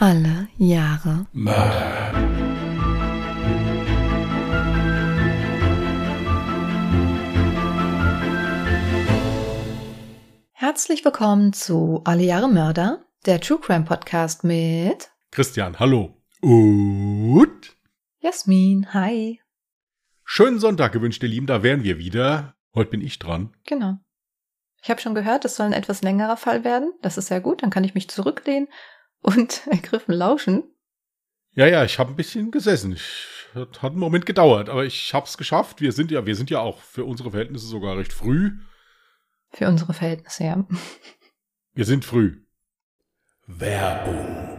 Alle Jahre Mörder. Herzlich willkommen zu Alle Jahre Mörder, der True Crime Podcast mit Christian, hallo. Und Jasmin. Hi. schönen Sonntag gewünscht, ihr Lieben, da wären wir wieder. Heute bin ich dran. Genau. Ich habe schon gehört, es soll ein etwas längerer Fall werden. Das ist sehr gut. Dann kann ich mich zurücklehnen und ergriffen lauschen. Ja, ja, ich habe ein bisschen gesessen. Ich, hat einen Moment gedauert, aber ich habe es geschafft. Wir sind ja, wir sind ja auch für unsere Verhältnisse sogar recht früh. Für unsere Verhältnisse, ja. Wir sind früh. Werbung.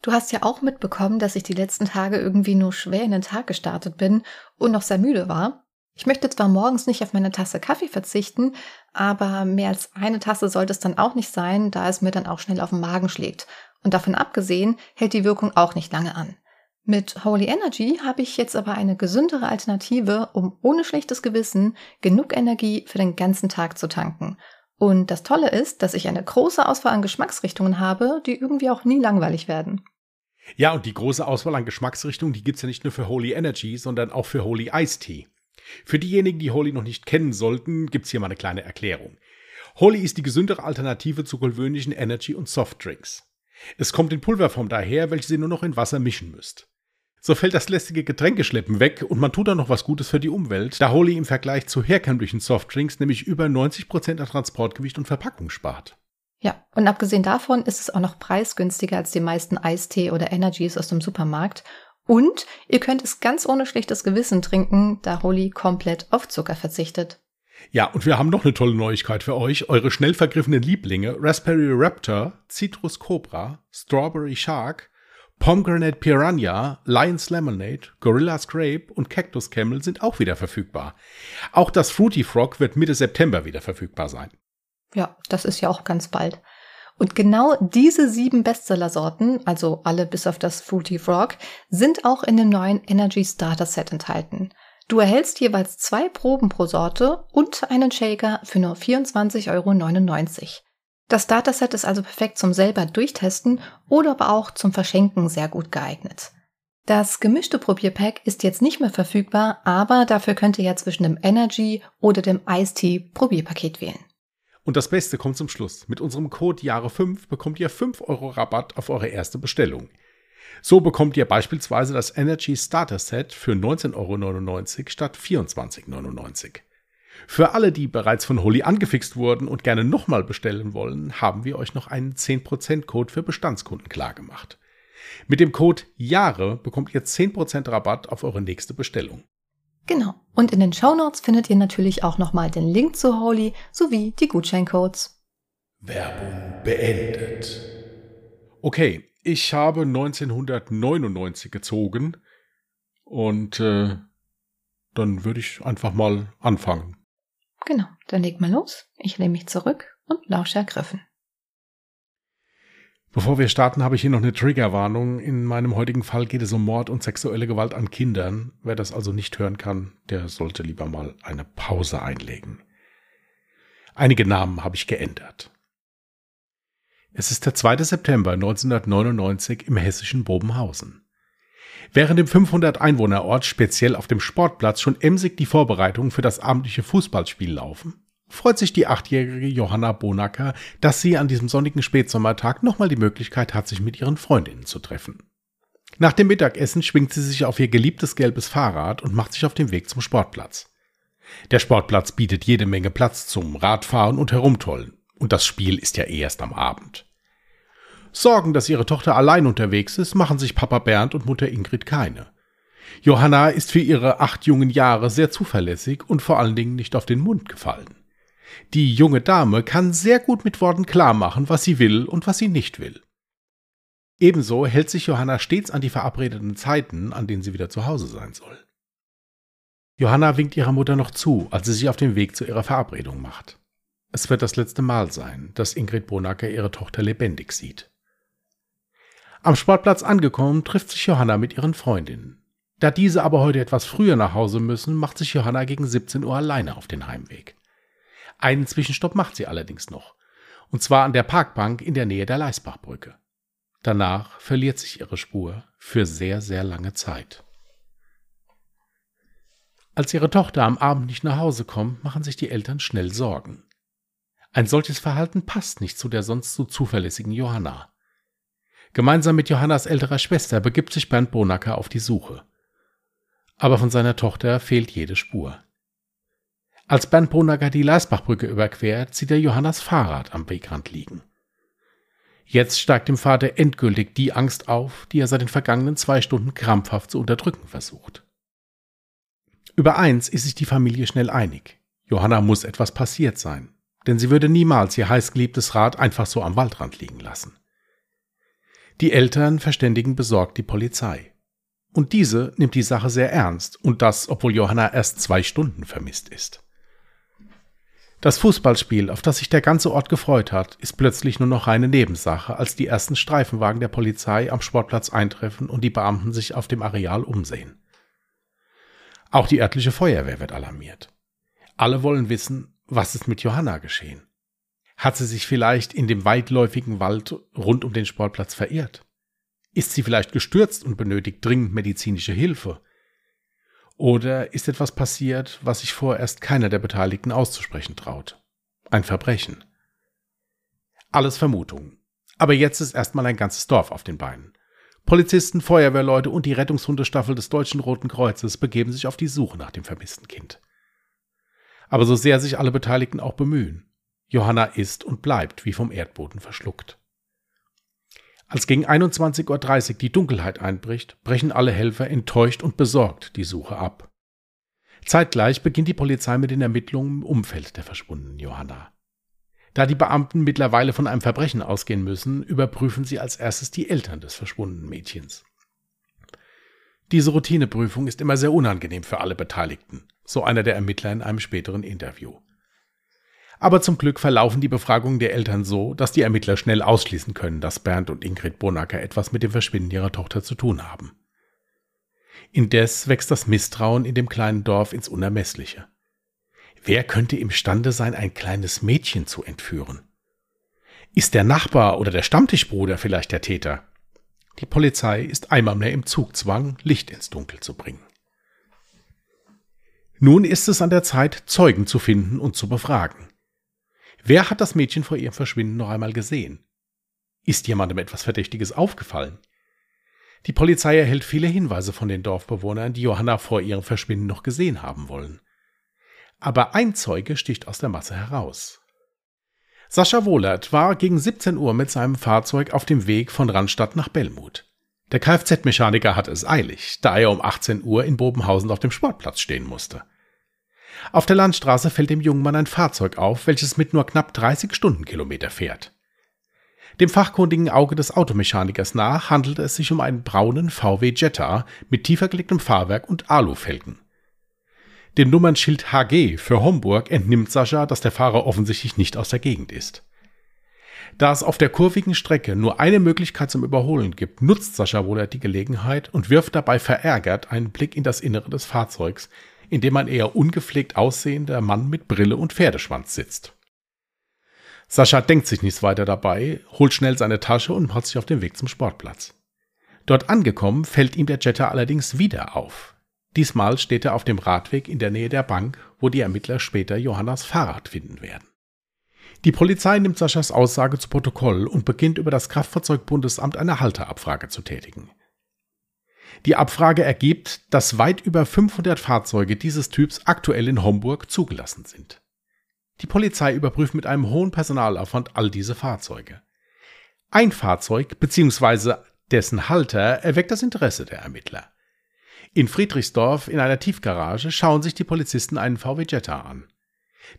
Du hast ja auch mitbekommen, dass ich die letzten Tage irgendwie nur schwer in den Tag gestartet bin und noch sehr müde war. Ich möchte zwar morgens nicht auf meine Tasse Kaffee verzichten, aber mehr als eine Tasse sollte es dann auch nicht sein, da es mir dann auch schnell auf den Magen schlägt. Und davon abgesehen hält die Wirkung auch nicht lange an. Mit Holy Energy habe ich jetzt aber eine gesündere Alternative, um ohne schlechtes Gewissen genug Energie für den ganzen Tag zu tanken. Und das Tolle ist, dass ich eine große Auswahl an Geschmacksrichtungen habe, die irgendwie auch nie langweilig werden. Ja, und die große Auswahl an Geschmacksrichtungen, die gibt's ja nicht nur für Holy Energy, sondern auch für Holy Ice Tea. Für diejenigen, die Holy noch nicht kennen sollten, gibt's hier mal eine kleine Erklärung. Holy ist die gesündere Alternative zu gewöhnlichen Energy- und Softdrinks. Es kommt in Pulverform daher, welche ihr nur noch in Wasser mischen müsst. So fällt das lästige Getränkeschleppen weg und man tut dann noch was Gutes für die Umwelt, da Holy im Vergleich zu herkömmlichen Softdrinks nämlich über 90% an Transportgewicht und Verpackung spart. Ja, und abgesehen davon ist es auch noch preisgünstiger als die meisten Eistee oder Energies aus dem Supermarkt. Und ihr könnt es ganz ohne schlechtes Gewissen trinken, da Holy komplett auf Zucker verzichtet. Ja, und wir haben noch eine tolle Neuigkeit für euch. Eure schnell vergriffenen Lieblinge Raspberry Raptor, Citrus Cobra, Strawberry Shark, Pomegranate Piranha, Lion's Lemonade, Gorilla's Grape und Cactus Camel sind auch wieder verfügbar. Auch das Fruity Frog wird Mitte September wieder verfügbar sein. Ja, das ist ja auch ganz bald. Und genau diese sieben Bestseller-Sorten, also alle bis auf das Fruity Frog, sind auch in dem neuen Energy Starter Set enthalten. Du erhältst jeweils zwei Proben pro Sorte und einen Shaker für nur 24,99 Euro. Das Starter-Set ist also perfekt zum selber durchtesten oder aber auch zum Verschenken sehr gut geeignet. Das gemischte Probierpack ist jetzt nicht mehr verfügbar, aber dafür könnt ihr ja zwischen dem Energy oder dem Ice Tea Probierpaket wählen. Und das Beste kommt zum Schluss. Mit unserem Code Jahre5 bekommt ihr 5 Euro Rabatt auf eure erste Bestellung. So bekommt ihr beispielsweise das Energy Starter Set für 19,99 Euro statt 24,99 Euro. Für alle, die bereits von Holy angefixt wurden und gerne nochmal bestellen wollen, haben wir euch noch einen 10% Code für Bestandskunden klargemacht. Mit dem Code Jahre bekommt ihr 10% Rabatt auf eure nächste Bestellung. Genau. Und in den Shownotes findet ihr natürlich auch nochmal den Link zu Holy sowie die Gutscheincodes. Werbung beendet. Okay, ich habe 1999 gezogen und äh, dann würde ich einfach mal anfangen. Genau, dann leg mal los. Ich lehne mich zurück und lausche ergriffen. Bevor wir starten, habe ich hier noch eine Triggerwarnung. In meinem heutigen Fall geht es um Mord und sexuelle Gewalt an Kindern. Wer das also nicht hören kann, der sollte lieber mal eine Pause einlegen. Einige Namen habe ich geändert. Es ist der 2. September 1999 im hessischen Bobenhausen. Während im 500 Einwohnerort speziell auf dem Sportplatz schon emsig die Vorbereitungen für das abendliche Fußballspiel laufen, freut sich die achtjährige Johanna Bonacker, dass sie an diesem sonnigen Spätsommertag nochmal die Möglichkeit hat, sich mit ihren Freundinnen zu treffen. Nach dem Mittagessen schwingt sie sich auf ihr geliebtes gelbes Fahrrad und macht sich auf den Weg zum Sportplatz. Der Sportplatz bietet jede Menge Platz zum Radfahren und Herumtollen. Und das Spiel ist ja erst am Abend. Sorgen, dass ihre Tochter allein unterwegs ist, machen sich Papa Bernd und Mutter Ingrid keine. Johanna ist für ihre acht jungen Jahre sehr zuverlässig und vor allen Dingen nicht auf den Mund gefallen. Die junge Dame kann sehr gut mit Worten klarmachen, was sie will und was sie nicht will. Ebenso hält sich Johanna stets an die verabredeten Zeiten, an denen sie wieder zu Hause sein soll. Johanna winkt ihrer Mutter noch zu, als sie sich auf den Weg zu ihrer Verabredung macht. Es wird das letzte Mal sein, dass Ingrid Bonacker ihre Tochter lebendig sieht. Am Sportplatz angekommen, trifft sich Johanna mit ihren Freundinnen. Da diese aber heute etwas früher nach Hause müssen, macht sich Johanna gegen 17 Uhr alleine auf den Heimweg. Einen Zwischenstopp macht sie allerdings noch. Und zwar an der Parkbank in der Nähe der Leisbachbrücke. Danach verliert sich ihre Spur für sehr, sehr lange Zeit. Als ihre Tochter am Abend nicht nach Hause kommt, machen sich die Eltern schnell Sorgen. Ein solches Verhalten passt nicht zu der sonst so zuverlässigen Johanna. Gemeinsam mit Johannas älterer Schwester begibt sich Bernd Bonacker auf die Suche. Aber von seiner Tochter fehlt jede Spur. Als Bernd Bonacker die Leisbachbrücke überquert, sieht er Johannas Fahrrad am Wegrand liegen. Jetzt steigt dem Vater endgültig die Angst auf, die er seit den vergangenen zwei Stunden krampfhaft zu unterdrücken versucht. Über eins ist sich die Familie schnell einig. Johanna muss etwas passiert sein, denn sie würde niemals ihr heißgeliebtes Rad einfach so am Waldrand liegen lassen. Die Eltern verständigen besorgt die Polizei. Und diese nimmt die Sache sehr ernst, und das, obwohl Johanna erst zwei Stunden vermisst ist. Das Fußballspiel, auf das sich der ganze Ort gefreut hat, ist plötzlich nur noch reine Nebensache, als die ersten Streifenwagen der Polizei am Sportplatz eintreffen und die Beamten sich auf dem Areal umsehen. Auch die örtliche Feuerwehr wird alarmiert. Alle wollen wissen, was ist mit Johanna geschehen. Hat sie sich vielleicht in dem weitläufigen Wald rund um den Sportplatz verirrt? Ist sie vielleicht gestürzt und benötigt dringend medizinische Hilfe? Oder ist etwas passiert, was sich vorerst keiner der Beteiligten auszusprechen traut? Ein Verbrechen. Alles Vermutungen. Aber jetzt ist erstmal ein ganzes Dorf auf den Beinen. Polizisten, Feuerwehrleute und die Rettungshundestaffel des Deutschen Roten Kreuzes begeben sich auf die Suche nach dem vermissten Kind. Aber so sehr sich alle Beteiligten auch bemühen, Johanna ist und bleibt wie vom Erdboden verschluckt. Als gegen 21.30 Uhr die Dunkelheit einbricht, brechen alle Helfer enttäuscht und besorgt die Suche ab. Zeitgleich beginnt die Polizei mit den Ermittlungen im Umfeld der verschwundenen Johanna. Da die Beamten mittlerweile von einem Verbrechen ausgehen müssen, überprüfen sie als erstes die Eltern des verschwundenen Mädchens. Diese Routineprüfung ist immer sehr unangenehm für alle Beteiligten, so einer der Ermittler in einem späteren Interview. Aber zum Glück verlaufen die Befragungen der Eltern so, dass die Ermittler schnell ausschließen können, dass Bernd und Ingrid Bonacker etwas mit dem Verschwinden ihrer Tochter zu tun haben. Indes wächst das Misstrauen in dem kleinen Dorf ins Unermessliche. Wer könnte imstande sein, ein kleines Mädchen zu entführen? Ist der Nachbar oder der Stammtischbruder vielleicht der Täter? Die Polizei ist einmal mehr im Zugzwang, Licht ins Dunkel zu bringen. Nun ist es an der Zeit, Zeugen zu finden und zu befragen. Wer hat das Mädchen vor ihrem Verschwinden noch einmal gesehen? Ist jemandem etwas Verdächtiges aufgefallen? Die Polizei erhält viele Hinweise von den Dorfbewohnern, die Johanna vor ihrem Verschwinden noch gesehen haben wollen. Aber ein Zeuge sticht aus der Masse heraus. Sascha Wohlert war gegen 17 Uhr mit seinem Fahrzeug auf dem Weg von Randstadt nach Bellmut. Der Kfz-Mechaniker hatte es eilig, da er um 18 Uhr in Bobenhausen auf dem Sportplatz stehen musste. Auf der Landstraße fällt dem jungen Mann ein Fahrzeug auf, welches mit nur knapp 30 Stundenkilometer fährt. Dem fachkundigen Auge des Automechanikers nach handelt es sich um einen braunen VW Jetta mit tiefer gelegtem Fahrwerk und Alufelgen. Dem Nummernschild HG für Homburg entnimmt Sascha, dass der Fahrer offensichtlich nicht aus der Gegend ist. Da es auf der kurvigen Strecke nur eine Möglichkeit zum Überholen gibt, nutzt Sascha Wohlert die Gelegenheit und wirft dabei verärgert einen Blick in das Innere des Fahrzeugs, in dem ein eher ungepflegt aussehender Mann mit Brille und Pferdeschwanz sitzt. Sascha denkt sich nichts weiter dabei, holt schnell seine Tasche und macht sich auf den Weg zum Sportplatz. Dort angekommen, fällt ihm der Jetter allerdings wieder auf. Diesmal steht er auf dem Radweg in der Nähe der Bank, wo die Ermittler später Johannas Fahrrad finden werden. Die Polizei nimmt Saschas Aussage zu Protokoll und beginnt über das Kraftfahrzeugbundesamt eine Halterabfrage zu tätigen. Die Abfrage ergibt, dass weit über 500 Fahrzeuge dieses Typs aktuell in Homburg zugelassen sind. Die Polizei überprüft mit einem hohen Personalaufwand all diese Fahrzeuge. Ein Fahrzeug bzw. dessen Halter erweckt das Interesse der Ermittler. In Friedrichsdorf in einer Tiefgarage schauen sich die Polizisten einen VW Jetta an.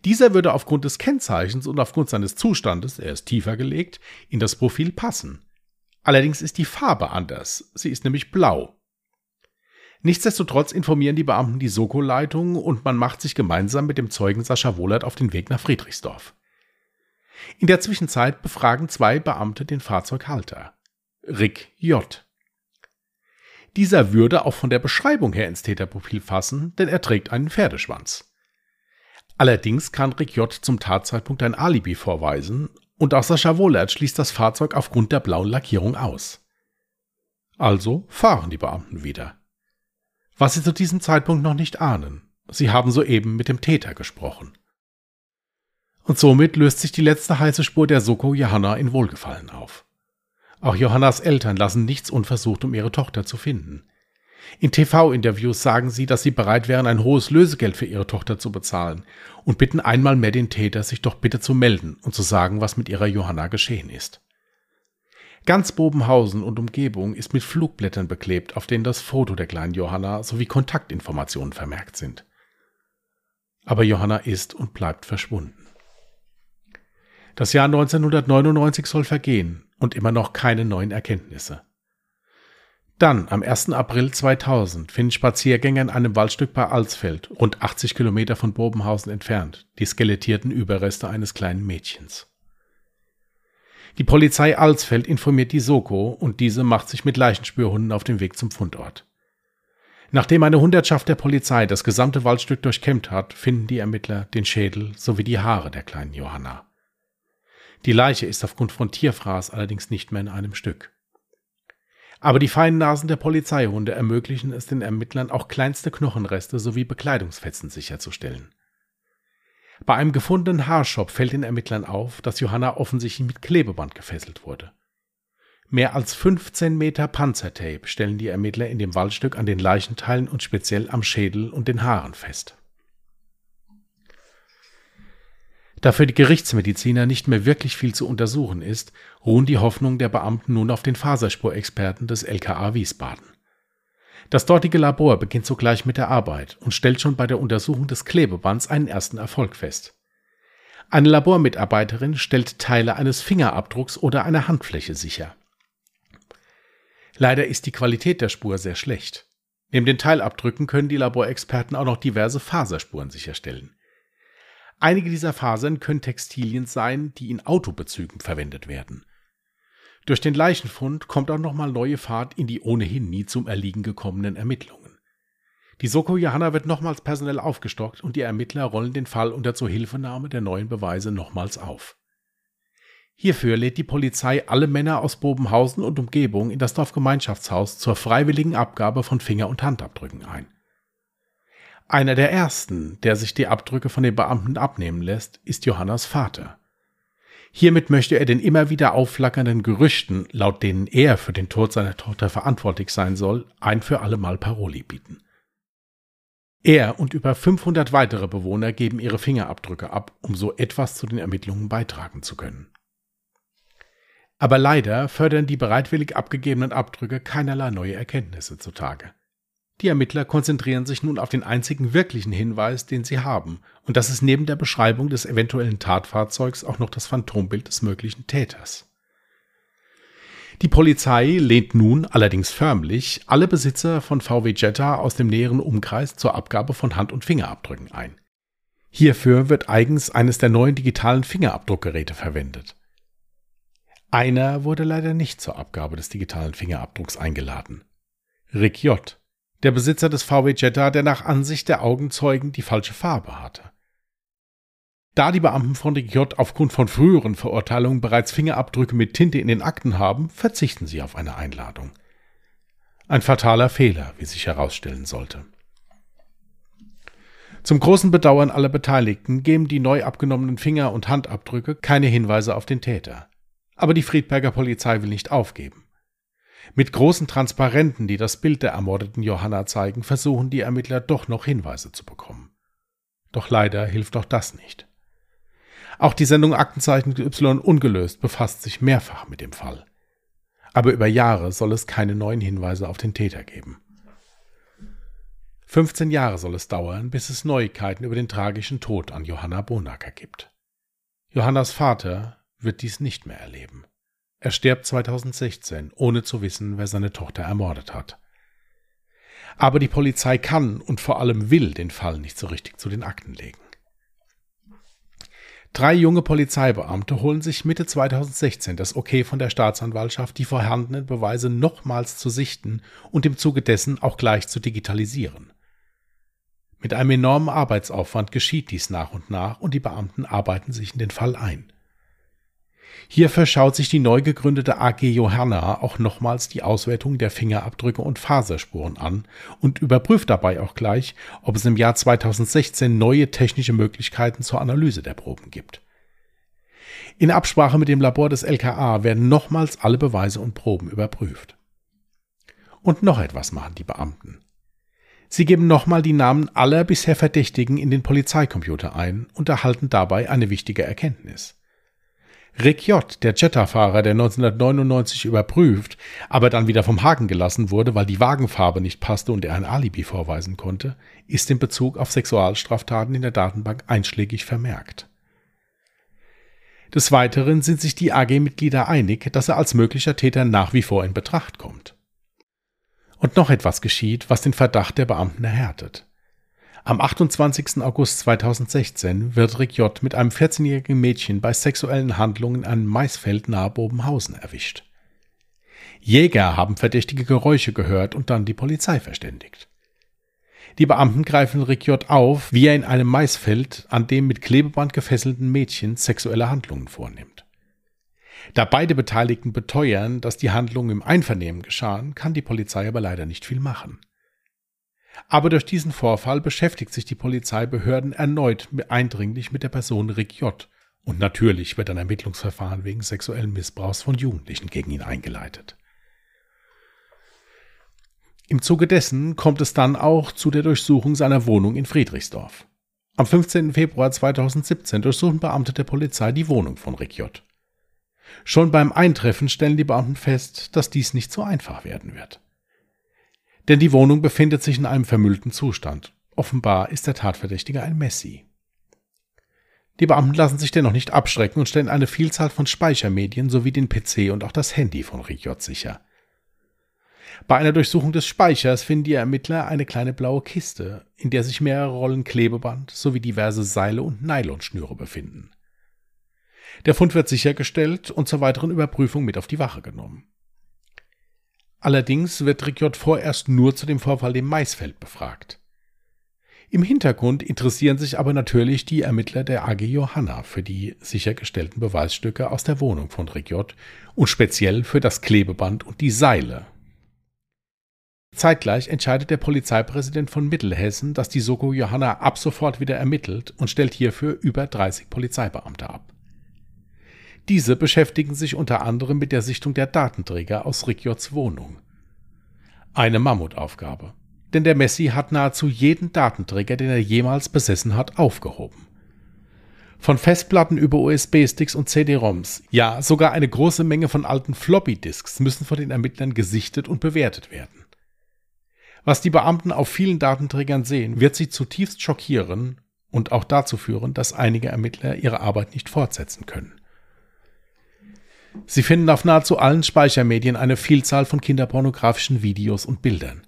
Dieser würde aufgrund des Kennzeichens und aufgrund seines Zustandes, er ist tiefer gelegt, in das Profil passen. Allerdings ist die Farbe anders, sie ist nämlich blau. Nichtsdestotrotz informieren die Beamten die Soko-Leitung und man macht sich gemeinsam mit dem Zeugen Sascha Wohlert auf den Weg nach Friedrichsdorf. In der Zwischenzeit befragen zwei Beamte den Fahrzeughalter. Rick J. Dieser würde auch von der Beschreibung her ins Täterprofil fassen, denn er trägt einen Pferdeschwanz. Allerdings kann Rick J. zum Tatzeitpunkt ein Alibi vorweisen, und auch Sascha Wohlert schließt das Fahrzeug aufgrund der blauen Lackierung aus. Also fahren die Beamten wieder. Was sie zu diesem Zeitpunkt noch nicht ahnen, sie haben soeben mit dem Täter gesprochen. Und somit löst sich die letzte heiße Spur der Soko Johanna in Wohlgefallen auf. Auch Johannas Eltern lassen nichts unversucht, um ihre Tochter zu finden. In TV-Interviews sagen sie, dass sie bereit wären, ein hohes Lösegeld für ihre Tochter zu bezahlen und bitten einmal mehr den Täter, sich doch bitte zu melden und zu sagen, was mit ihrer Johanna geschehen ist. Ganz Bobenhausen und Umgebung ist mit Flugblättern beklebt, auf denen das Foto der kleinen Johanna sowie Kontaktinformationen vermerkt sind. Aber Johanna ist und bleibt verschwunden. Das Jahr 1999 soll vergehen und immer noch keine neuen Erkenntnisse. Dann, am 1. April 2000, finden Spaziergänger in einem Waldstück bei Alsfeld, rund 80 Kilometer von Bobenhausen entfernt, die skelettierten Überreste eines kleinen Mädchens. Die Polizei Alsfeld informiert die Soko und diese macht sich mit Leichenspürhunden auf den Weg zum Fundort. Nachdem eine Hundertschaft der Polizei das gesamte Waldstück durchkämmt hat, finden die Ermittler den Schädel sowie die Haare der kleinen Johanna. Die Leiche ist aufgrund von Tierfraß allerdings nicht mehr in einem Stück. Aber die feinen Nasen der Polizeihunde ermöglichen es den Ermittlern auch kleinste Knochenreste sowie Bekleidungsfetzen sicherzustellen. Bei einem gefundenen Haarschopf fällt den Ermittlern auf, dass Johanna offensichtlich mit Klebeband gefesselt wurde. Mehr als 15 Meter Panzertape stellen die Ermittler in dem Waldstück an den Leichenteilen und speziell am Schädel und den Haaren fest. Da für die Gerichtsmediziner nicht mehr wirklich viel zu untersuchen ist, ruhen die Hoffnungen der Beamten nun auf den Faserspurexperten des LKA Wiesbaden. Das dortige Labor beginnt sogleich mit der Arbeit und stellt schon bei der Untersuchung des Klebebands einen ersten Erfolg fest. Eine Labormitarbeiterin stellt Teile eines Fingerabdrucks oder einer Handfläche sicher. Leider ist die Qualität der Spur sehr schlecht. Neben den Teilabdrücken können die Laborexperten auch noch diverse Faserspuren sicherstellen. Einige dieser Fasern können Textilien sein, die in Autobezügen verwendet werden. Durch den Leichenfund kommt auch nochmal neue Fahrt in die ohnehin nie zum Erliegen gekommenen Ermittlungen. Die Soko Johanna wird nochmals personell aufgestockt und die Ermittler rollen den Fall unter Zuhilfenahme der neuen Beweise nochmals auf. Hierfür lädt die Polizei alle Männer aus Bobenhausen und Umgebung in das Dorfgemeinschaftshaus zur freiwilligen Abgabe von Finger- und Handabdrücken ein. Einer der ersten, der sich die Abdrücke von den Beamten abnehmen lässt, ist Johannas Vater. Hiermit möchte er den immer wieder aufflackernden Gerüchten, laut denen er für den Tod seiner Tochter verantwortlich sein soll, ein für alle Mal Paroli bieten. Er und über 500 weitere Bewohner geben ihre Fingerabdrücke ab, um so etwas zu den Ermittlungen beitragen zu können. Aber leider fördern die bereitwillig abgegebenen Abdrücke keinerlei neue Erkenntnisse zutage. Die Ermittler konzentrieren sich nun auf den einzigen wirklichen Hinweis, den sie haben, und das ist neben der Beschreibung des eventuellen Tatfahrzeugs auch noch das Phantombild des möglichen Täters. Die Polizei lehnt nun allerdings förmlich alle Besitzer von VW Jetta aus dem näheren Umkreis zur Abgabe von Hand- und Fingerabdrücken ein. Hierfür wird eigens eines der neuen digitalen Fingerabdruckgeräte verwendet. Einer wurde leider nicht zur Abgabe des digitalen Fingerabdrucks eingeladen. Rick J., der Besitzer des VW Jetta, der nach Ansicht der Augenzeugen die falsche Farbe hatte. Da die Beamten von J aufgrund von früheren Verurteilungen bereits Fingerabdrücke mit Tinte in den Akten haben, verzichten sie auf eine Einladung. Ein fataler Fehler, wie sich herausstellen sollte. Zum großen Bedauern aller Beteiligten geben die neu abgenommenen Finger- und Handabdrücke keine Hinweise auf den Täter. Aber die Friedberger Polizei will nicht aufgeben. Mit großen Transparenten, die das Bild der ermordeten Johanna zeigen, versuchen die Ermittler doch noch Hinweise zu bekommen. Doch leider hilft auch das nicht. Auch die Sendung Aktenzeichen Y ungelöst befasst sich mehrfach mit dem Fall. Aber über Jahre soll es keine neuen Hinweise auf den Täter geben. 15 Jahre soll es dauern, bis es Neuigkeiten über den tragischen Tod an Johanna Bonacker gibt. Johannas Vater wird dies nicht mehr erleben. Er stirbt 2016, ohne zu wissen, wer seine Tochter ermordet hat. Aber die Polizei kann und vor allem will den Fall nicht so richtig zu den Akten legen. Drei junge Polizeibeamte holen sich Mitte 2016 das Okay von der Staatsanwaltschaft, die vorhandenen Beweise nochmals zu sichten und im Zuge dessen auch gleich zu digitalisieren. Mit einem enormen Arbeitsaufwand geschieht dies nach und nach und die Beamten arbeiten sich in den Fall ein. Hierfür schaut sich die neu gegründete AG Johanna auch nochmals die Auswertung der Fingerabdrücke und Faserspuren an und überprüft dabei auch gleich, ob es im Jahr 2016 neue technische Möglichkeiten zur Analyse der Proben gibt. In Absprache mit dem Labor des LKA werden nochmals alle Beweise und Proben überprüft. Und noch etwas machen die Beamten. Sie geben nochmal die Namen aller bisher Verdächtigen in den Polizeicomputer ein und erhalten dabei eine wichtige Erkenntnis. Rick J., der Jetta-Fahrer, der 1999 überprüft, aber dann wieder vom Haken gelassen wurde, weil die Wagenfarbe nicht passte und er ein Alibi vorweisen konnte, ist in Bezug auf Sexualstraftaten in der Datenbank einschlägig vermerkt. Des Weiteren sind sich die AG-Mitglieder einig, dass er als möglicher Täter nach wie vor in Betracht kommt. Und noch etwas geschieht, was den Verdacht der Beamten erhärtet. Am 28. August 2016 wird Rick J. mit einem 14-jährigen Mädchen bei sexuellen Handlungen in einem Maisfeld nahe Bobenhausen erwischt. Jäger haben verdächtige Geräusche gehört und dann die Polizei verständigt. Die Beamten greifen Rick J. auf, wie er in einem Maisfeld an dem mit Klebeband gefesselten Mädchen sexuelle Handlungen vornimmt. Da beide Beteiligten beteuern, dass die Handlungen im Einvernehmen geschahen, kann die Polizei aber leider nicht viel machen. Aber durch diesen Vorfall beschäftigt sich die Polizeibehörden erneut eindringlich mit der Person Rick J. Und natürlich wird ein Ermittlungsverfahren wegen sexuellen Missbrauchs von Jugendlichen gegen ihn eingeleitet. Im Zuge dessen kommt es dann auch zu der Durchsuchung seiner Wohnung in Friedrichsdorf. Am 15. Februar 2017 durchsuchen Beamte der Polizei die Wohnung von Rick J. Schon beim Eintreffen stellen die Beamten fest, dass dies nicht so einfach werden wird denn die Wohnung befindet sich in einem vermüllten Zustand. Offenbar ist der Tatverdächtige ein Messi. Die Beamten lassen sich dennoch nicht abschrecken und stellen eine Vielzahl von Speichermedien sowie den PC und auch das Handy von Riot sicher. Bei einer Durchsuchung des Speichers finden die Ermittler eine kleine blaue Kiste, in der sich mehrere Rollen Klebeband sowie diverse Seile und Nylonschnüre befinden. Der Fund wird sichergestellt und zur weiteren Überprüfung mit auf die Wache genommen. Allerdings wird Rickjott vorerst nur zu dem Vorfall im Maisfeld befragt. Im Hintergrund interessieren sich aber natürlich die Ermittler der AG Johanna für die sichergestellten Beweisstücke aus der Wohnung von Rickjott und speziell für das Klebeband und die Seile. Zeitgleich entscheidet der Polizeipräsident von Mittelhessen, dass die Soko Johanna ab sofort wieder ermittelt und stellt hierfür über 30 Polizeibeamte ab. Diese beschäftigen sich unter anderem mit der Sichtung der Datenträger aus Ricciards Wohnung. Eine Mammutaufgabe. Denn der Messi hat nahezu jeden Datenträger, den er jemals besessen hat, aufgehoben. Von Festplatten über USB-Sticks und CD-ROMs, ja sogar eine große Menge von alten Floppy-Disks müssen von den Ermittlern gesichtet und bewertet werden. Was die Beamten auf vielen Datenträgern sehen, wird sie zutiefst schockieren und auch dazu führen, dass einige Ermittler ihre Arbeit nicht fortsetzen können. Sie finden auf nahezu allen Speichermedien eine Vielzahl von kinderpornografischen Videos und Bildern.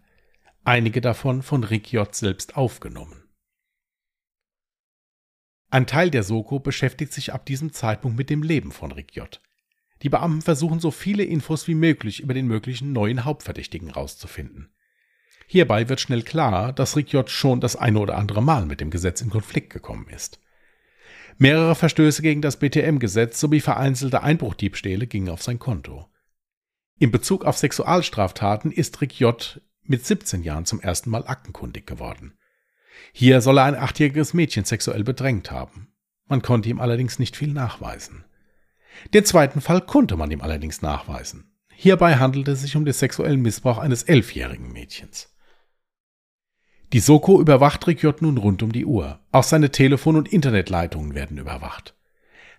Einige davon von Rick J. selbst aufgenommen. Ein Teil der Soko beschäftigt sich ab diesem Zeitpunkt mit dem Leben von Rick J. Die Beamten versuchen so viele Infos wie möglich über den möglichen neuen Hauptverdächtigen rauszufinden. Hierbei wird schnell klar, dass Rick J. schon das eine oder andere Mal mit dem Gesetz in Konflikt gekommen ist. Mehrere Verstöße gegen das BTM-Gesetz sowie vereinzelte Einbruchdiebstähle gingen auf sein Konto. In Bezug auf Sexualstraftaten ist Rick J. mit 17 Jahren zum ersten Mal aktenkundig geworden. Hier soll er ein achtjähriges Mädchen sexuell bedrängt haben. Man konnte ihm allerdings nicht viel nachweisen. Den zweiten Fall konnte man ihm allerdings nachweisen. Hierbei handelte es sich um den sexuellen Missbrauch eines elfjährigen Mädchens. Die Soko überwacht Rikyot nun rund um die Uhr. Auch seine Telefon- und Internetleitungen werden überwacht.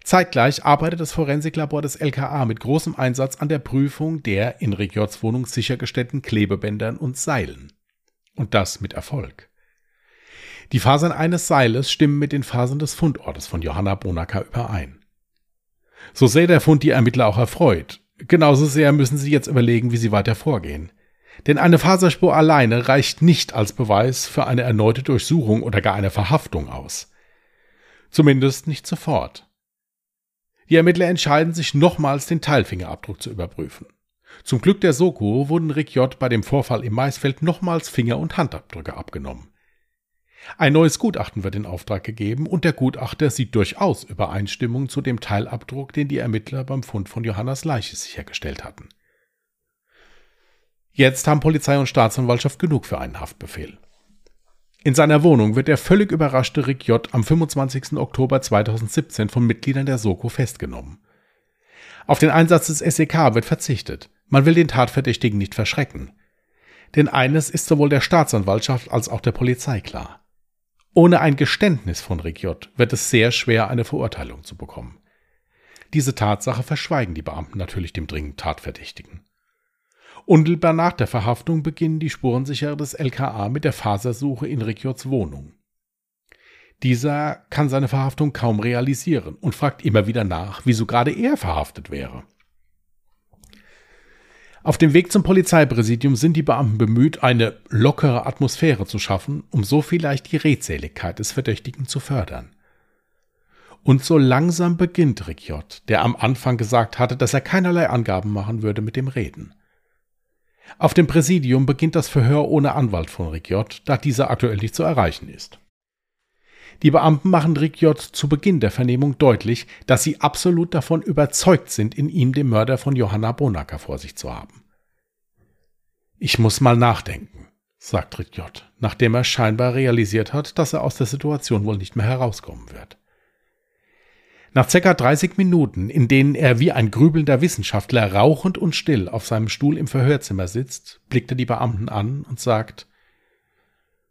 Zeitgleich arbeitet das Forensiklabor des LKA mit großem Einsatz an der Prüfung der in Rikjots Wohnung sichergestellten Klebebändern und Seilen. Und das mit Erfolg. Die Fasern eines Seiles stimmen mit den Fasern des Fundortes von Johanna Bonaka überein. So sehr der Fund die Ermittler auch erfreut. Genauso sehr müssen sie jetzt überlegen, wie sie weiter vorgehen. Denn eine Faserspur alleine reicht nicht als Beweis für eine erneute Durchsuchung oder gar eine Verhaftung aus. Zumindest nicht sofort. Die Ermittler entscheiden sich nochmals den Teilfingerabdruck zu überprüfen. Zum Glück der Soko wurden Rick J. bei dem Vorfall im Maisfeld nochmals Finger- und Handabdrücke abgenommen. Ein neues Gutachten wird in Auftrag gegeben und der Gutachter sieht durchaus Übereinstimmung zu dem Teilabdruck, den die Ermittler beim Fund von Johannas Leiche sichergestellt hatten. Jetzt haben Polizei und Staatsanwaltschaft genug für einen Haftbefehl. In seiner Wohnung wird der völlig überraschte Rick J. am 25. Oktober 2017 von Mitgliedern der Soko festgenommen. Auf den Einsatz des SEK wird verzichtet. Man will den Tatverdächtigen nicht verschrecken. Denn eines ist sowohl der Staatsanwaltschaft als auch der Polizei klar. Ohne ein Geständnis von Rick J. wird es sehr schwer, eine Verurteilung zu bekommen. Diese Tatsache verschweigen die Beamten natürlich dem dringend Tatverdächtigen. Unmittelbar nach der Verhaftung beginnen die Spurensicherer des LKA mit der Fasersuche in Ricciards Wohnung. Dieser kann seine Verhaftung kaum realisieren und fragt immer wieder nach, wieso gerade er verhaftet wäre. Auf dem Weg zum Polizeipräsidium sind die Beamten bemüht, eine lockere Atmosphäre zu schaffen, um so vielleicht die Redseligkeit des Verdächtigen zu fördern. Und so langsam beginnt J., der am Anfang gesagt hatte, dass er keinerlei Angaben machen würde mit dem Reden. Auf dem Präsidium beginnt das Verhör ohne Anwalt von Rick J., da dieser aktuell nicht zu erreichen ist. Die Beamten machen Rick J. zu Beginn der Vernehmung deutlich, dass sie absolut davon überzeugt sind, in ihm den Mörder von Johanna Bonacker vor sich zu haben. Ich muss mal nachdenken, sagt Rick J., nachdem er scheinbar realisiert hat, dass er aus der Situation wohl nicht mehr herauskommen wird. Nach circa 30 Minuten, in denen er wie ein grübelnder Wissenschaftler rauchend und still auf seinem Stuhl im Verhörzimmer sitzt, blickt er die Beamten an und sagt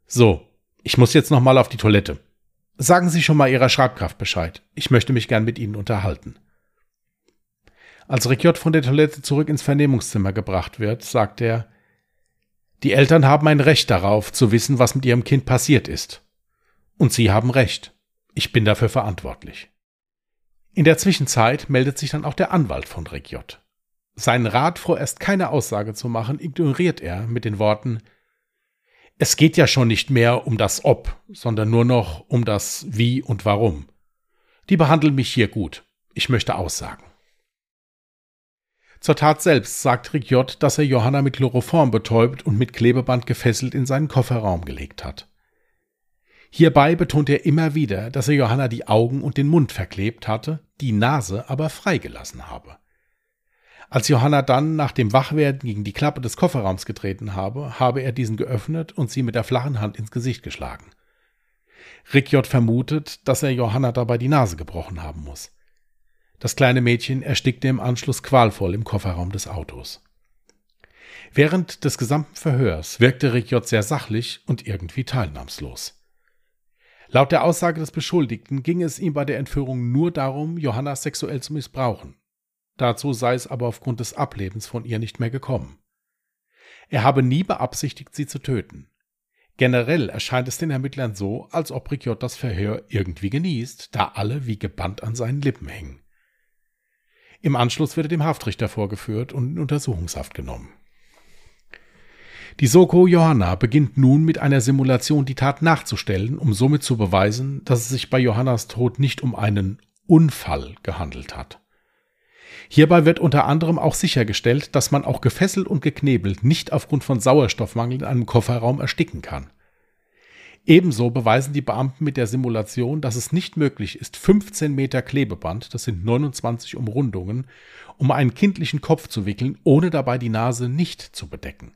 So, ich muss jetzt noch mal auf die Toilette. Sagen Sie schon mal Ihrer Schreibkraft Bescheid. Ich möchte mich gern mit Ihnen unterhalten. Als Rickjott von der Toilette zurück ins Vernehmungszimmer gebracht wird, sagt er, die Eltern haben ein Recht darauf, zu wissen, was mit ihrem Kind passiert ist. Und Sie haben Recht. Ich bin dafür verantwortlich. In der Zwischenzeit meldet sich dann auch der Anwalt von Rick J. Seinen Rat, vorerst keine Aussage zu machen, ignoriert er mit den Worten Es geht ja schon nicht mehr um das Ob, sondern nur noch um das Wie und Warum. Die behandeln mich hier gut. Ich möchte aussagen. Zur Tat selbst sagt Rick J., dass er Johanna mit Chloroform betäubt und mit Klebeband gefesselt in seinen Kofferraum gelegt hat. Hierbei betont er immer wieder, dass er Johanna die Augen und den Mund verklebt hatte, die Nase aber freigelassen habe. Als Johanna dann nach dem Wachwerden gegen die Klappe des Kofferraums getreten habe, habe er diesen geöffnet und sie mit der flachen Hand ins Gesicht geschlagen. Rick J. vermutet, dass er Johanna dabei die Nase gebrochen haben muss. Das kleine Mädchen erstickte im Anschluss qualvoll im Kofferraum des Autos. Während des gesamten Verhörs wirkte Rick J. sehr sachlich und irgendwie teilnahmslos. Laut der Aussage des Beschuldigten ging es ihm bei der Entführung nur darum, Johanna sexuell zu missbrauchen. Dazu sei es aber aufgrund des Ablebens von ihr nicht mehr gekommen. Er habe nie beabsichtigt, sie zu töten. Generell erscheint es den Ermittlern so, als ob Riquiot das Verhör irgendwie genießt, da alle wie gebannt an seinen Lippen hängen. Im Anschluss wird er dem Haftrichter vorgeführt und in Untersuchungshaft genommen. Die Soko Johanna beginnt nun mit einer Simulation die Tat nachzustellen, um somit zu beweisen, dass es sich bei Johannas Tod nicht um einen Unfall gehandelt hat. Hierbei wird unter anderem auch sichergestellt, dass man auch gefesselt und geknebelt nicht aufgrund von Sauerstoffmangel in einem Kofferraum ersticken kann. Ebenso beweisen die Beamten mit der Simulation, dass es nicht möglich ist, 15 Meter Klebeband, das sind 29 Umrundungen, um einen kindlichen Kopf zu wickeln, ohne dabei die Nase nicht zu bedecken.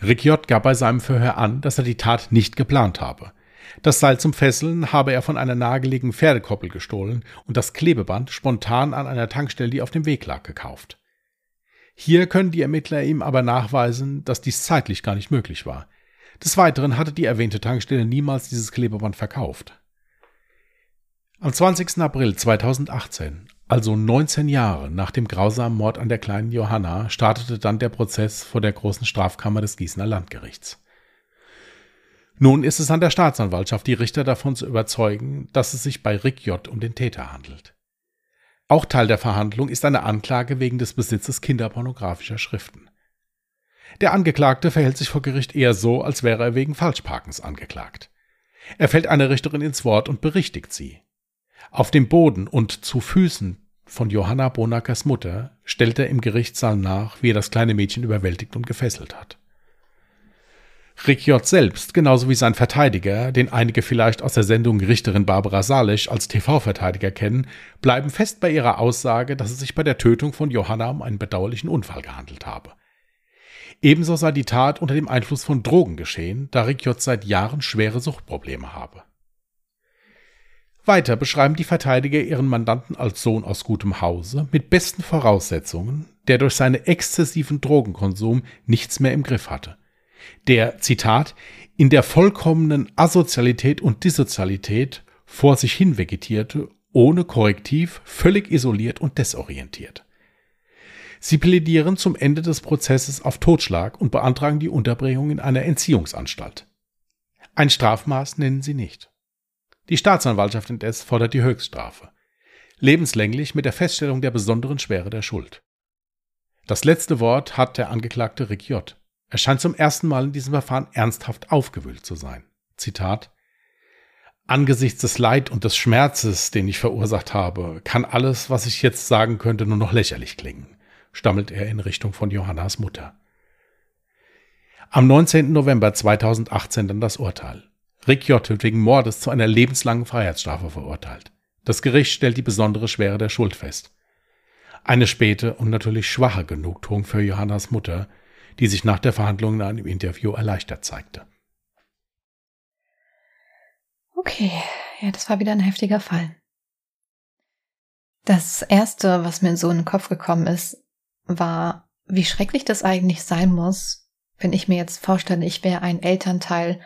Rick J. gab bei seinem Verhör an, dass er die Tat nicht geplant habe. Das Seil zum Fesseln habe er von einer nahegelegenen Pferdekoppel gestohlen und das Klebeband spontan an einer Tankstelle, die auf dem Weg lag, gekauft. Hier können die Ermittler ihm aber nachweisen, dass dies zeitlich gar nicht möglich war. Des Weiteren hatte die erwähnte Tankstelle niemals dieses Klebeband verkauft. Am 20. April 2018, also 19 Jahre nach dem grausamen Mord an der kleinen Johanna startete dann der Prozess vor der großen Strafkammer des Gießener Landgerichts. Nun ist es an der Staatsanwaltschaft, die Richter davon zu überzeugen, dass es sich bei Rick J. um den Täter handelt. Auch Teil der Verhandlung ist eine Anklage wegen des Besitzes kinderpornografischer Schriften. Der Angeklagte verhält sich vor Gericht eher so, als wäre er wegen Falschparkens angeklagt. Er fällt einer Richterin ins Wort und berichtigt sie. Auf dem Boden und zu Füßen von Johanna Bonackers Mutter stellt er im Gerichtssaal nach, wie er das kleine Mädchen überwältigt und gefesselt hat. Rick J. selbst, genauso wie sein Verteidiger, den einige vielleicht aus der Sendung Richterin Barbara Salisch als TV-Verteidiger kennen, bleiben fest bei ihrer Aussage, dass es sich bei der Tötung von Johanna um einen bedauerlichen Unfall gehandelt habe. Ebenso sei die Tat unter dem Einfluss von Drogen geschehen, da Rick J. seit Jahren schwere Suchtprobleme habe. Weiter beschreiben die Verteidiger ihren Mandanten als Sohn aus gutem Hause, mit besten Voraussetzungen, der durch seinen exzessiven Drogenkonsum nichts mehr im Griff hatte der, Zitat, in der vollkommenen Asozialität und Dissozialität vor sich hin vegetierte, ohne Korrektiv, völlig isoliert und desorientiert. Sie plädieren zum Ende des Prozesses auf Totschlag und beantragen die Unterbringung in einer Entziehungsanstalt. Ein Strafmaß nennen sie nicht. Die Staatsanwaltschaft indes fordert die Höchststrafe. Lebenslänglich mit der Feststellung der besonderen Schwere der Schuld. Das letzte Wort hat der Angeklagte Rick J. Er scheint zum ersten Mal in diesem Verfahren ernsthaft aufgewühlt zu sein. Zitat Angesichts des Leid und des Schmerzes, den ich verursacht habe, kann alles, was ich jetzt sagen könnte, nur noch lächerlich klingen, stammelt er in Richtung von Johannas Mutter. Am 19. November 2018 dann das Urteil. Rick J. wird wegen Mordes zu einer lebenslangen Freiheitsstrafe verurteilt. Das Gericht stellt die besondere Schwere der Schuld fest. Eine späte und natürlich schwache Genugtuung für Johannas Mutter, die sich nach der Verhandlung in einem Interview erleichtert zeigte. Okay, ja, das war wieder ein heftiger Fall. Das erste, was mir so in den Kopf gekommen ist, war, wie schrecklich das eigentlich sein muss, wenn ich mir jetzt vorstelle, ich wäre ein Elternteil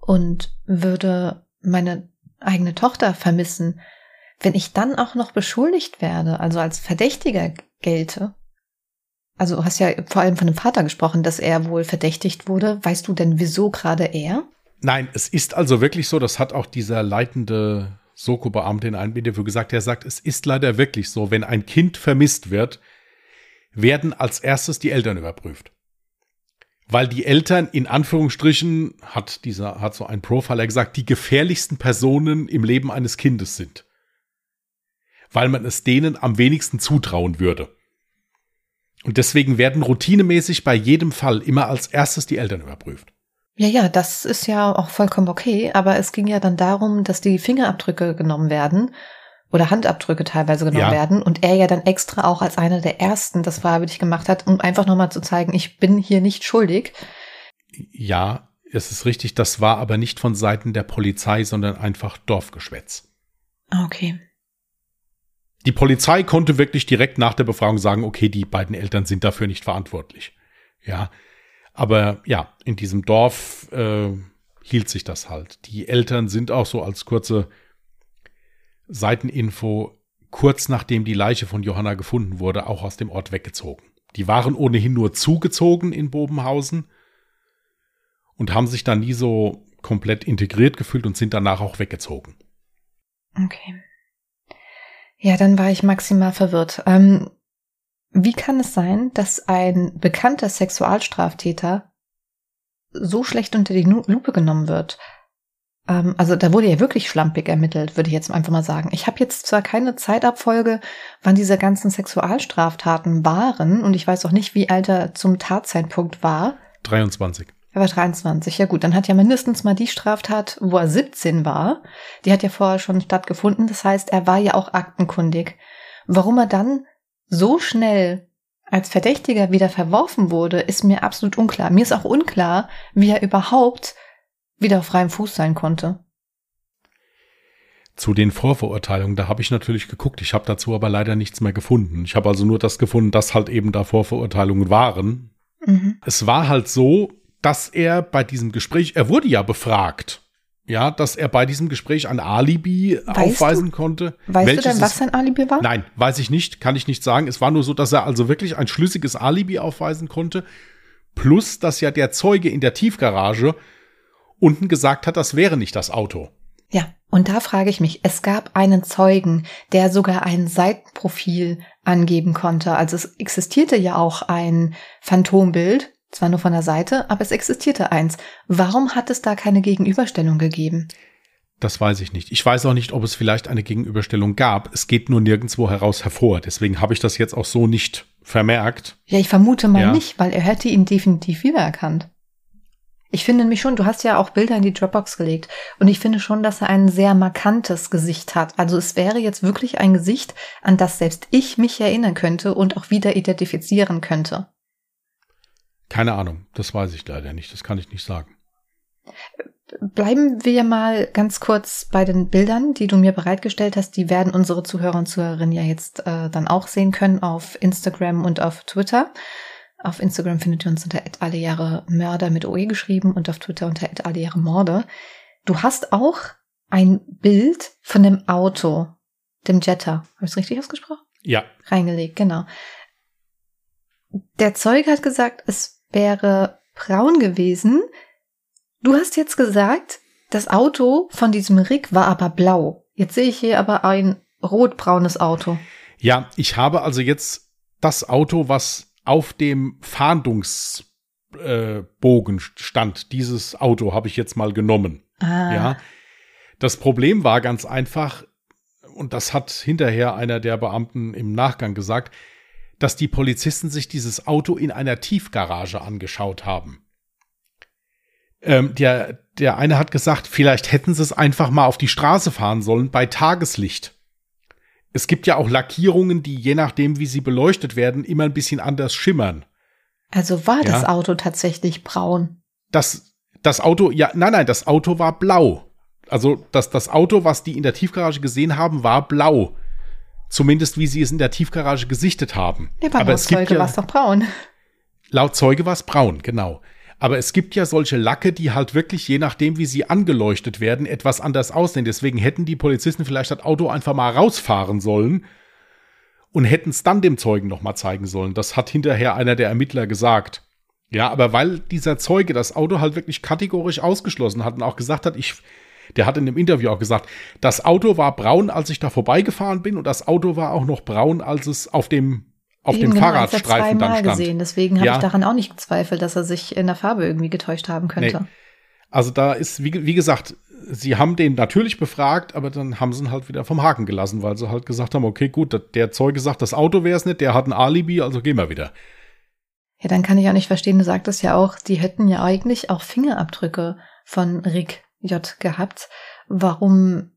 und würde meine eigene Tochter vermissen, wenn ich dann auch noch beschuldigt werde, also als Verdächtiger gelte. Also hast ja vor allem von dem Vater gesprochen, dass er wohl verdächtigt wurde. Weißt du denn, wieso gerade er? Nein, es ist also wirklich so, das hat auch dieser leitende Soko-Beamte in einem Interview gesagt, er sagt, es ist leider wirklich so, wenn ein Kind vermisst wird, werden als erstes die Eltern überprüft. Weil die Eltern in Anführungsstrichen, hat dieser, hat so ein Profiler gesagt, die gefährlichsten Personen im Leben eines Kindes sind. Weil man es denen am wenigsten zutrauen würde. Und deswegen werden routinemäßig bei jedem Fall immer als erstes die Eltern überprüft. Ja, ja, das ist ja auch vollkommen okay, aber es ging ja dann darum, dass die Fingerabdrücke genommen werden oder Handabdrücke teilweise genommen ja. werden und er ja dann extra auch als einer der ersten das freiwillig gemacht hat, um einfach nochmal zu zeigen, ich bin hier nicht schuldig. Ja, es ist richtig, das war aber nicht von Seiten der Polizei, sondern einfach Dorfgeschwätz. Ah, okay. Die Polizei konnte wirklich direkt nach der Befragung sagen, okay, die beiden Eltern sind dafür nicht verantwortlich. Ja, aber ja, in diesem Dorf äh, hielt sich das halt. Die Eltern sind auch so als kurze Seiteninfo kurz nachdem die Leiche von Johanna gefunden wurde, auch aus dem Ort weggezogen. Die waren ohnehin nur zugezogen in Bobenhausen und haben sich da nie so komplett integriert gefühlt und sind danach auch weggezogen. Okay. Ja, dann war ich maximal verwirrt. Ähm, wie kann es sein, dass ein bekannter Sexualstraftäter so schlecht unter die Lupe genommen wird? Ähm, also da wurde ja wirklich schlampig ermittelt, würde ich jetzt einfach mal sagen. Ich habe jetzt zwar keine Zeitabfolge, wann diese ganzen Sexualstraftaten waren, und ich weiß auch nicht, wie alt er zum Tatzeitpunkt war. 23. Er war 23, ja gut, dann hat ja mindestens mal die Straftat, wo er 17 war, die hat ja vorher schon stattgefunden, das heißt, er war ja auch aktenkundig. Warum er dann so schnell als Verdächtiger wieder verworfen wurde, ist mir absolut unklar. Mir ist auch unklar, wie er überhaupt wieder auf freiem Fuß sein konnte. Zu den Vorverurteilungen, da habe ich natürlich geguckt, ich habe dazu aber leider nichts mehr gefunden. Ich habe also nur das gefunden, dass halt eben da Vorverurteilungen waren. Mhm. Es war halt so, dass er bei diesem Gespräch, er wurde ja befragt, ja, dass er bei diesem Gespräch ein Alibi weißt aufweisen du? konnte. Weißt du denn, was sein Alibi war? Nein, weiß ich nicht, kann ich nicht sagen. Es war nur so, dass er also wirklich ein schlüssiges Alibi aufweisen konnte. Plus, dass ja der Zeuge in der Tiefgarage unten gesagt hat, das wäre nicht das Auto. Ja, und da frage ich mich, es gab einen Zeugen, der sogar ein Seitenprofil angeben konnte. Also es existierte ja auch ein Phantombild zwar nur von der Seite, aber es existierte eins. Warum hat es da keine Gegenüberstellung gegeben? Das weiß ich nicht. Ich weiß auch nicht, ob es vielleicht eine Gegenüberstellung gab. Es geht nur nirgendwo heraus hervor. Deswegen habe ich das jetzt auch so nicht vermerkt. Ja, ich vermute mal ja. nicht, weil er hätte ihn definitiv wiedererkannt. Ich finde nämlich schon, du hast ja auch Bilder in die Dropbox gelegt und ich finde schon, dass er ein sehr markantes Gesicht hat. Also es wäre jetzt wirklich ein Gesicht, an das selbst ich mich erinnern könnte und auch wieder identifizieren könnte. Keine Ahnung, das weiß ich leider nicht, das kann ich nicht sagen. Bleiben wir mal ganz kurz bei den Bildern, die du mir bereitgestellt hast. Die werden unsere Zuhörer und Zuhörerinnen ja jetzt äh, dann auch sehen können auf Instagram und auf Twitter. Auf Instagram findet ihr uns unter Mörder mit OE geschrieben und auf Twitter unter Morde. Du hast auch ein Bild von dem Auto, dem Jetta. Habe ich es richtig ausgesprochen? Ja. Reingelegt, genau. Der Zeuge hat gesagt, es wäre braun gewesen. Du hast jetzt gesagt, das Auto von diesem Rick war aber blau. Jetzt sehe ich hier aber ein rotbraunes Auto. Ja, ich habe also jetzt das Auto, was auf dem Fahndungsbogen äh, stand. Dieses Auto habe ich jetzt mal genommen. Ah. Ja. Das Problem war ganz einfach, und das hat hinterher einer der Beamten im Nachgang gesagt, dass die Polizisten sich dieses Auto in einer Tiefgarage angeschaut haben. Ähm, der, der eine hat gesagt, vielleicht hätten sie es einfach mal auf die Straße fahren sollen bei Tageslicht es gibt ja auch Lackierungen, die je nachdem, wie sie beleuchtet werden, immer ein bisschen anders schimmern. Also war ja? das Auto tatsächlich braun? Das, das Auto, ja, nein, nein, das Auto war blau. Also das, das Auto, was die in der Tiefgarage gesehen haben, war blau. Zumindest wie sie es in der Tiefgarage gesichtet haben. Ja, aber, aber laut Zeuge ja, war es doch braun. Laut Zeuge war es braun, genau. Aber es gibt ja solche Lacke, die halt wirklich, je nachdem, wie sie angeleuchtet werden, etwas anders aussehen. Deswegen hätten die Polizisten vielleicht das Auto einfach mal rausfahren sollen und hätten es dann dem Zeugen nochmal zeigen sollen. Das hat hinterher einer der Ermittler gesagt. Ja, aber weil dieser Zeuge das Auto halt wirklich kategorisch ausgeschlossen hat und auch gesagt hat, ich, der hat in dem Interview auch gesagt, das Auto war braun, als ich da vorbeigefahren bin und das Auto war auch noch braun, als es auf dem auf Eben dem genau, Fahrradstreifen dann stand. gesehen, deswegen habe ja. ich daran auch nicht gezweifelt, dass er sich in der Farbe irgendwie getäuscht haben könnte. Nee. Also da ist, wie, wie gesagt, sie haben den natürlich befragt, aber dann haben sie ihn halt wieder vom Haken gelassen, weil sie halt gesagt haben, okay, gut, der Zeuge sagt, das Auto wäre es nicht, der hat ein Alibi, also gehen wir wieder. Ja, dann kann ich auch nicht verstehen, du sagtest ja auch, die hätten ja eigentlich auch Fingerabdrücke von Rick J. gehabt. Warum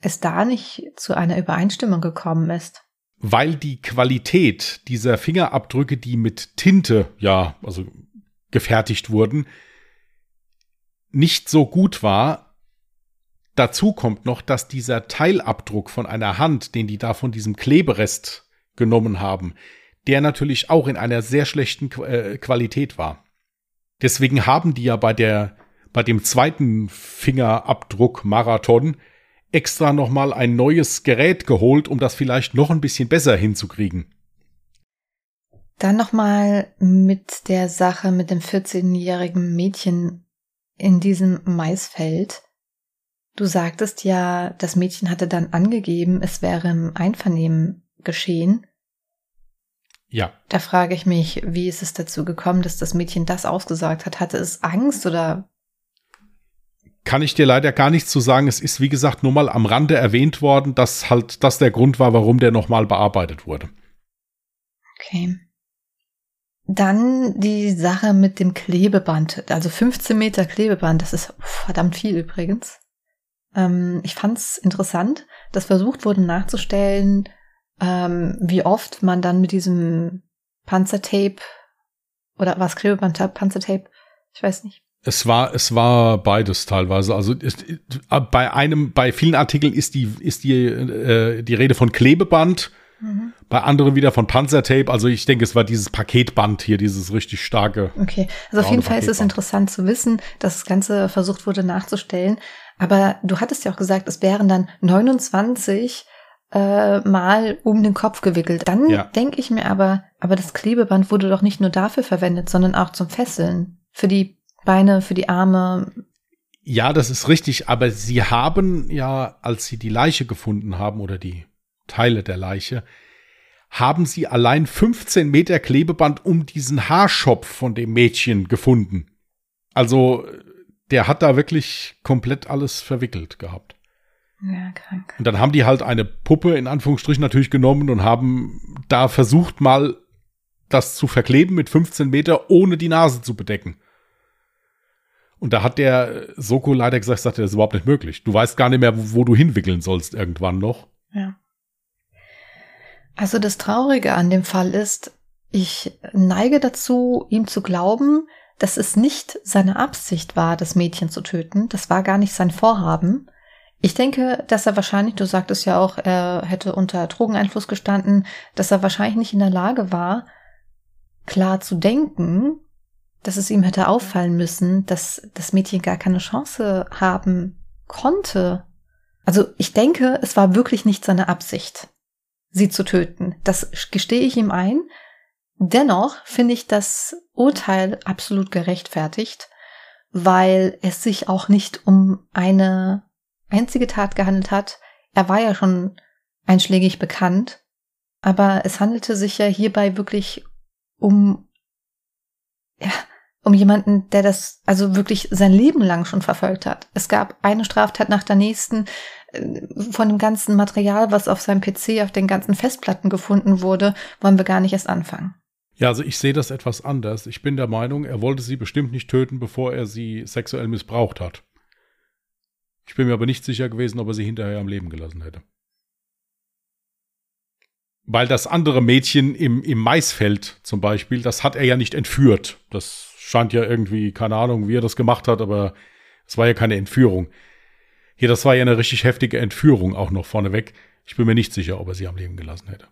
es da nicht zu einer Übereinstimmung gekommen ist? Weil die Qualität dieser Fingerabdrücke, die mit Tinte, ja, also gefertigt wurden, nicht so gut war. Dazu kommt noch, dass dieser Teilabdruck von einer Hand, den die da von diesem Kleberest genommen haben, der natürlich auch in einer sehr schlechten äh, Qualität war. Deswegen haben die ja bei der, bei dem zweiten Fingerabdruck Marathon extra nochmal ein neues Gerät geholt, um das vielleicht noch ein bisschen besser hinzukriegen. Dann nochmal mit der Sache mit dem 14-jährigen Mädchen in diesem Maisfeld. Du sagtest ja, das Mädchen hatte dann angegeben, es wäre im Einvernehmen geschehen. Ja. Da frage ich mich, wie ist es dazu gekommen, dass das Mädchen das ausgesagt hat? Hatte es Angst oder kann ich dir leider gar nichts zu sagen. Es ist, wie gesagt, nur mal am Rande erwähnt worden, dass halt das der Grund war, warum der nochmal bearbeitet wurde. Okay. Dann die Sache mit dem Klebeband. Also 15 Meter Klebeband, das ist verdammt viel übrigens. Ähm, ich fand es interessant, dass versucht wurde nachzustellen, ähm, wie oft man dann mit diesem Panzertape oder was Klebeband, Panzertape, ich weiß nicht, es war, es war beides teilweise. Also ist, bei einem, bei vielen Artikeln ist die, ist die, äh, die Rede von Klebeband, mhm. bei anderen wieder von Panzertape. Also ich denke, es war dieses Paketband hier, dieses richtig starke. Okay, also auf jeden Fall ist es interessant zu wissen, dass das Ganze versucht wurde nachzustellen. Aber du hattest ja auch gesagt, es wären dann 29 äh, mal um den Kopf gewickelt. Dann ja. denke ich mir aber, aber das Klebeband wurde doch nicht nur dafür verwendet, sondern auch zum Fesseln. Für die Beine, für die Arme. Ja, das ist richtig, aber sie haben ja, als sie die Leiche gefunden haben oder die Teile der Leiche, haben sie allein 15 Meter Klebeband um diesen Haarschopf von dem Mädchen gefunden. Also, der hat da wirklich komplett alles verwickelt gehabt. Ja, krank. Und dann haben die halt eine Puppe in Anführungsstrichen natürlich genommen und haben da versucht mal das zu verkleben mit 15 Meter, ohne die Nase zu bedecken. Und da hat der Soko leider gesagt, sagt, das ist überhaupt nicht möglich. Du weißt gar nicht mehr, wo, wo du hinwickeln sollst irgendwann noch. Ja. Also das Traurige an dem Fall ist, ich neige dazu, ihm zu glauben, dass es nicht seine Absicht war, das Mädchen zu töten. Das war gar nicht sein Vorhaben. Ich denke, dass er wahrscheinlich, du sagtest ja auch, er hätte unter Drogeneinfluss gestanden, dass er wahrscheinlich nicht in der Lage war, klar zu denken, dass es ihm hätte auffallen müssen, dass das Mädchen gar keine Chance haben konnte. Also ich denke, es war wirklich nicht seine Absicht, sie zu töten. Das gestehe ich ihm ein. Dennoch finde ich das Urteil absolut gerechtfertigt, weil es sich auch nicht um eine einzige Tat gehandelt hat. Er war ja schon einschlägig bekannt, aber es handelte sich ja hierbei wirklich um, ja, um jemanden, der das also wirklich sein Leben lang schon verfolgt hat. Es gab eine Straftat nach der nächsten äh, von dem ganzen Material, was auf seinem PC, auf den ganzen Festplatten gefunden wurde, wollen wir gar nicht erst anfangen. Ja, also ich sehe das etwas anders. Ich bin der Meinung, er wollte sie bestimmt nicht töten, bevor er sie sexuell missbraucht hat. Ich bin mir aber nicht sicher gewesen, ob er sie hinterher am Leben gelassen hätte. Weil das andere Mädchen im, im Maisfeld zum Beispiel, das hat er ja nicht entführt. Das scheint ja irgendwie, keine Ahnung, wie er das gemacht hat, aber es war ja keine Entführung. Hier, das war ja eine richtig heftige Entführung auch noch vorneweg. Ich bin mir nicht sicher, ob er sie am Leben gelassen hätte.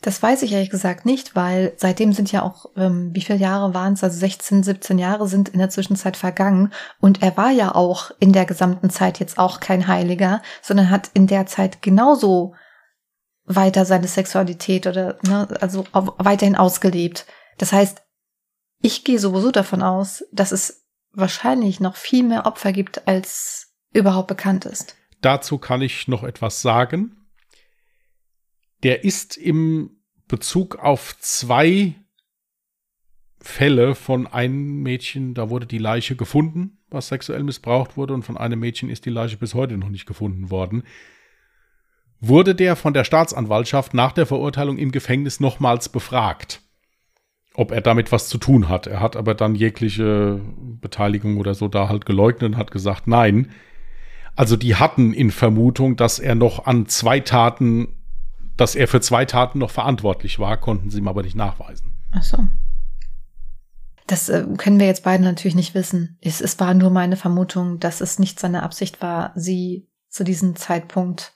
Das weiß ich ehrlich gesagt nicht, weil seitdem sind ja auch, ähm, wie viele Jahre waren es? Also 16, 17 Jahre sind in der Zwischenzeit vergangen. Und er war ja auch in der gesamten Zeit jetzt auch kein Heiliger, sondern hat in der Zeit genauso weiter seine Sexualität oder, ne, also weiterhin ausgelebt. Das heißt, ich gehe sowieso davon aus, dass es wahrscheinlich noch viel mehr Opfer gibt, als überhaupt bekannt ist. Dazu kann ich noch etwas sagen der ist im Bezug auf zwei Fälle von einem Mädchen, da wurde die Leiche gefunden, was sexuell missbraucht wurde, und von einem Mädchen ist die Leiche bis heute noch nicht gefunden worden. Wurde der von der Staatsanwaltschaft nach der Verurteilung im Gefängnis nochmals befragt, ob er damit was zu tun hat. Er hat aber dann jegliche Beteiligung oder so da halt geleugnet und hat gesagt, nein. Also die hatten in Vermutung, dass er noch an zwei Taten dass er für zwei Taten noch verantwortlich war, konnten sie ihm aber nicht nachweisen. Ach so. Das äh, können wir jetzt beide natürlich nicht wissen. Es, es war nur meine Vermutung, dass es nicht seine Absicht war, sie zu diesem Zeitpunkt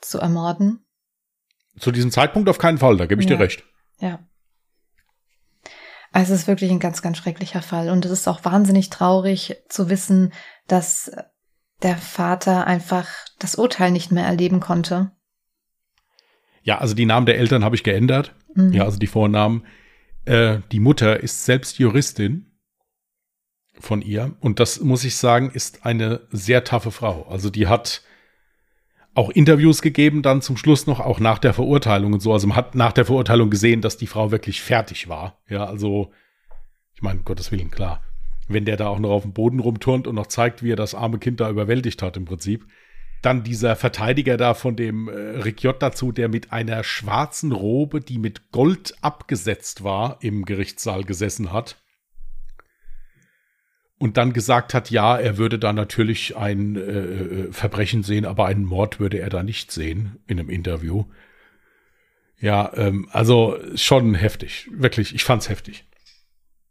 zu ermorden. Zu diesem Zeitpunkt auf keinen Fall, da gebe ich ja. dir recht. Ja. Also es ist wirklich ein ganz, ganz schrecklicher Fall. Und es ist auch wahnsinnig traurig zu wissen, dass der Vater einfach das Urteil nicht mehr erleben konnte. Ja, also die Namen der Eltern habe ich geändert. Mhm. Ja, also die Vornamen. Äh, die Mutter ist selbst Juristin von ihr. Und das muss ich sagen, ist eine sehr taffe Frau. Also die hat auch Interviews gegeben, dann zum Schluss noch, auch nach der Verurteilung und so. Also man hat nach der Verurteilung gesehen, dass die Frau wirklich fertig war. Ja, also, ich meine, Gottes Willen, klar. Wenn der da auch noch auf dem Boden rumturnt und noch zeigt, wie er das arme Kind da überwältigt hat, im Prinzip. Dann dieser Verteidiger da von dem äh, Riquiot dazu, der mit einer schwarzen Robe, die mit Gold abgesetzt war, im Gerichtssaal gesessen hat. Und dann gesagt hat, ja, er würde da natürlich ein äh, äh, Verbrechen sehen, aber einen Mord würde er da nicht sehen in einem Interview. Ja, ähm, also schon heftig. Wirklich, ich fand's heftig.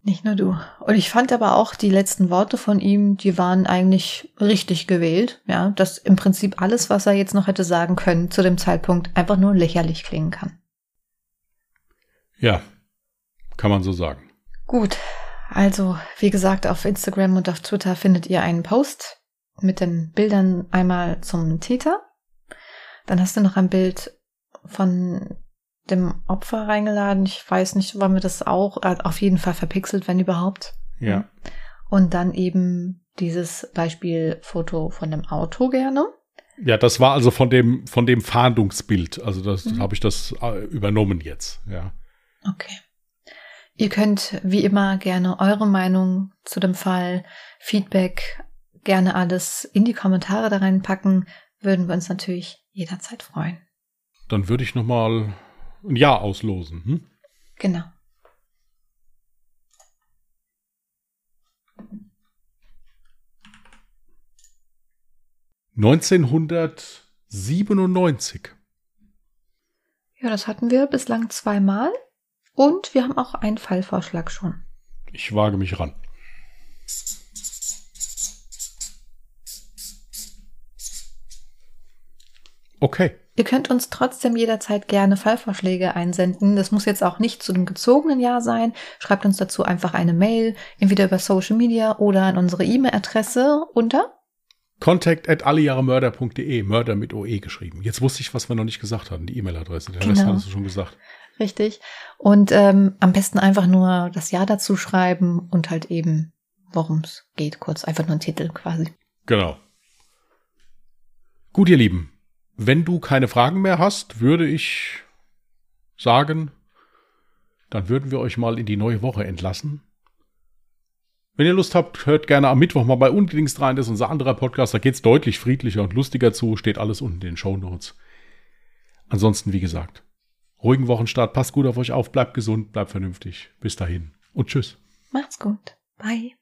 Nicht nur du. Und ich fand aber auch die letzten Worte von ihm, die waren eigentlich richtig gewählt. Ja, dass im Prinzip alles, was er jetzt noch hätte sagen können zu dem Zeitpunkt, einfach nur lächerlich klingen kann. Ja, kann man so sagen. Gut. Also, wie gesagt, auf Instagram und auf Twitter findet ihr einen Post mit den Bildern einmal zum Täter. Dann hast du noch ein Bild von dem Opfer reingeladen. Ich weiß nicht, wollen wir das auch, äh, auf jeden Fall verpixelt, wenn überhaupt. Ja. Und dann eben dieses Beispielfoto von dem Auto gerne. Ja, das war also von dem, von dem Fahndungsbild. Also das mhm. habe ich das äh, übernommen jetzt, ja. Okay. Ihr könnt wie immer gerne eure Meinung zu dem Fall, Feedback, gerne alles in die Kommentare da reinpacken. Würden wir uns natürlich jederzeit freuen. Dann würde ich nochmal ein Ja auslosen. Hm? Genau. Neunzehnhundertsiebenundneunzig. Ja, das hatten wir bislang zweimal. Und wir haben auch einen Fallvorschlag schon. Ich wage mich ran. Okay. Ihr könnt uns trotzdem jederzeit gerne Fallvorschläge einsenden. Das muss jetzt auch nicht zu dem gezogenen Jahr sein. Schreibt uns dazu einfach eine Mail, entweder über Social Media oder an unsere E-Mail-Adresse unter Contact at allejahremörder.de, Mörder mit OE geschrieben. Jetzt wusste ich, was wir noch nicht gesagt hatten, die E-Mail-Adresse. Den Genau. Rest hattest du schon gesagt. Richtig. Und ähm, am besten einfach nur das Jahr dazu schreiben und halt eben, worum es geht, kurz. Einfach nur ein Titel quasi. Genau. Gut, ihr Lieben. Wenn du keine Fragen mehr hast, würde ich sagen, dann würden wir euch mal in die neue Woche entlassen. Wenn ihr Lust habt, hört gerne am Mittwoch mal bei Ungedingst rein. Das ist unser anderer Podcast. Da geht's deutlich friedlicher und lustiger zu. Steht alles unten in den Show Notes. Ansonsten, wie gesagt, ruhigen Wochenstart. Passt gut auf euch auf. Bleibt gesund, bleibt vernünftig. Bis dahin und tschüss. Macht's gut. Bye.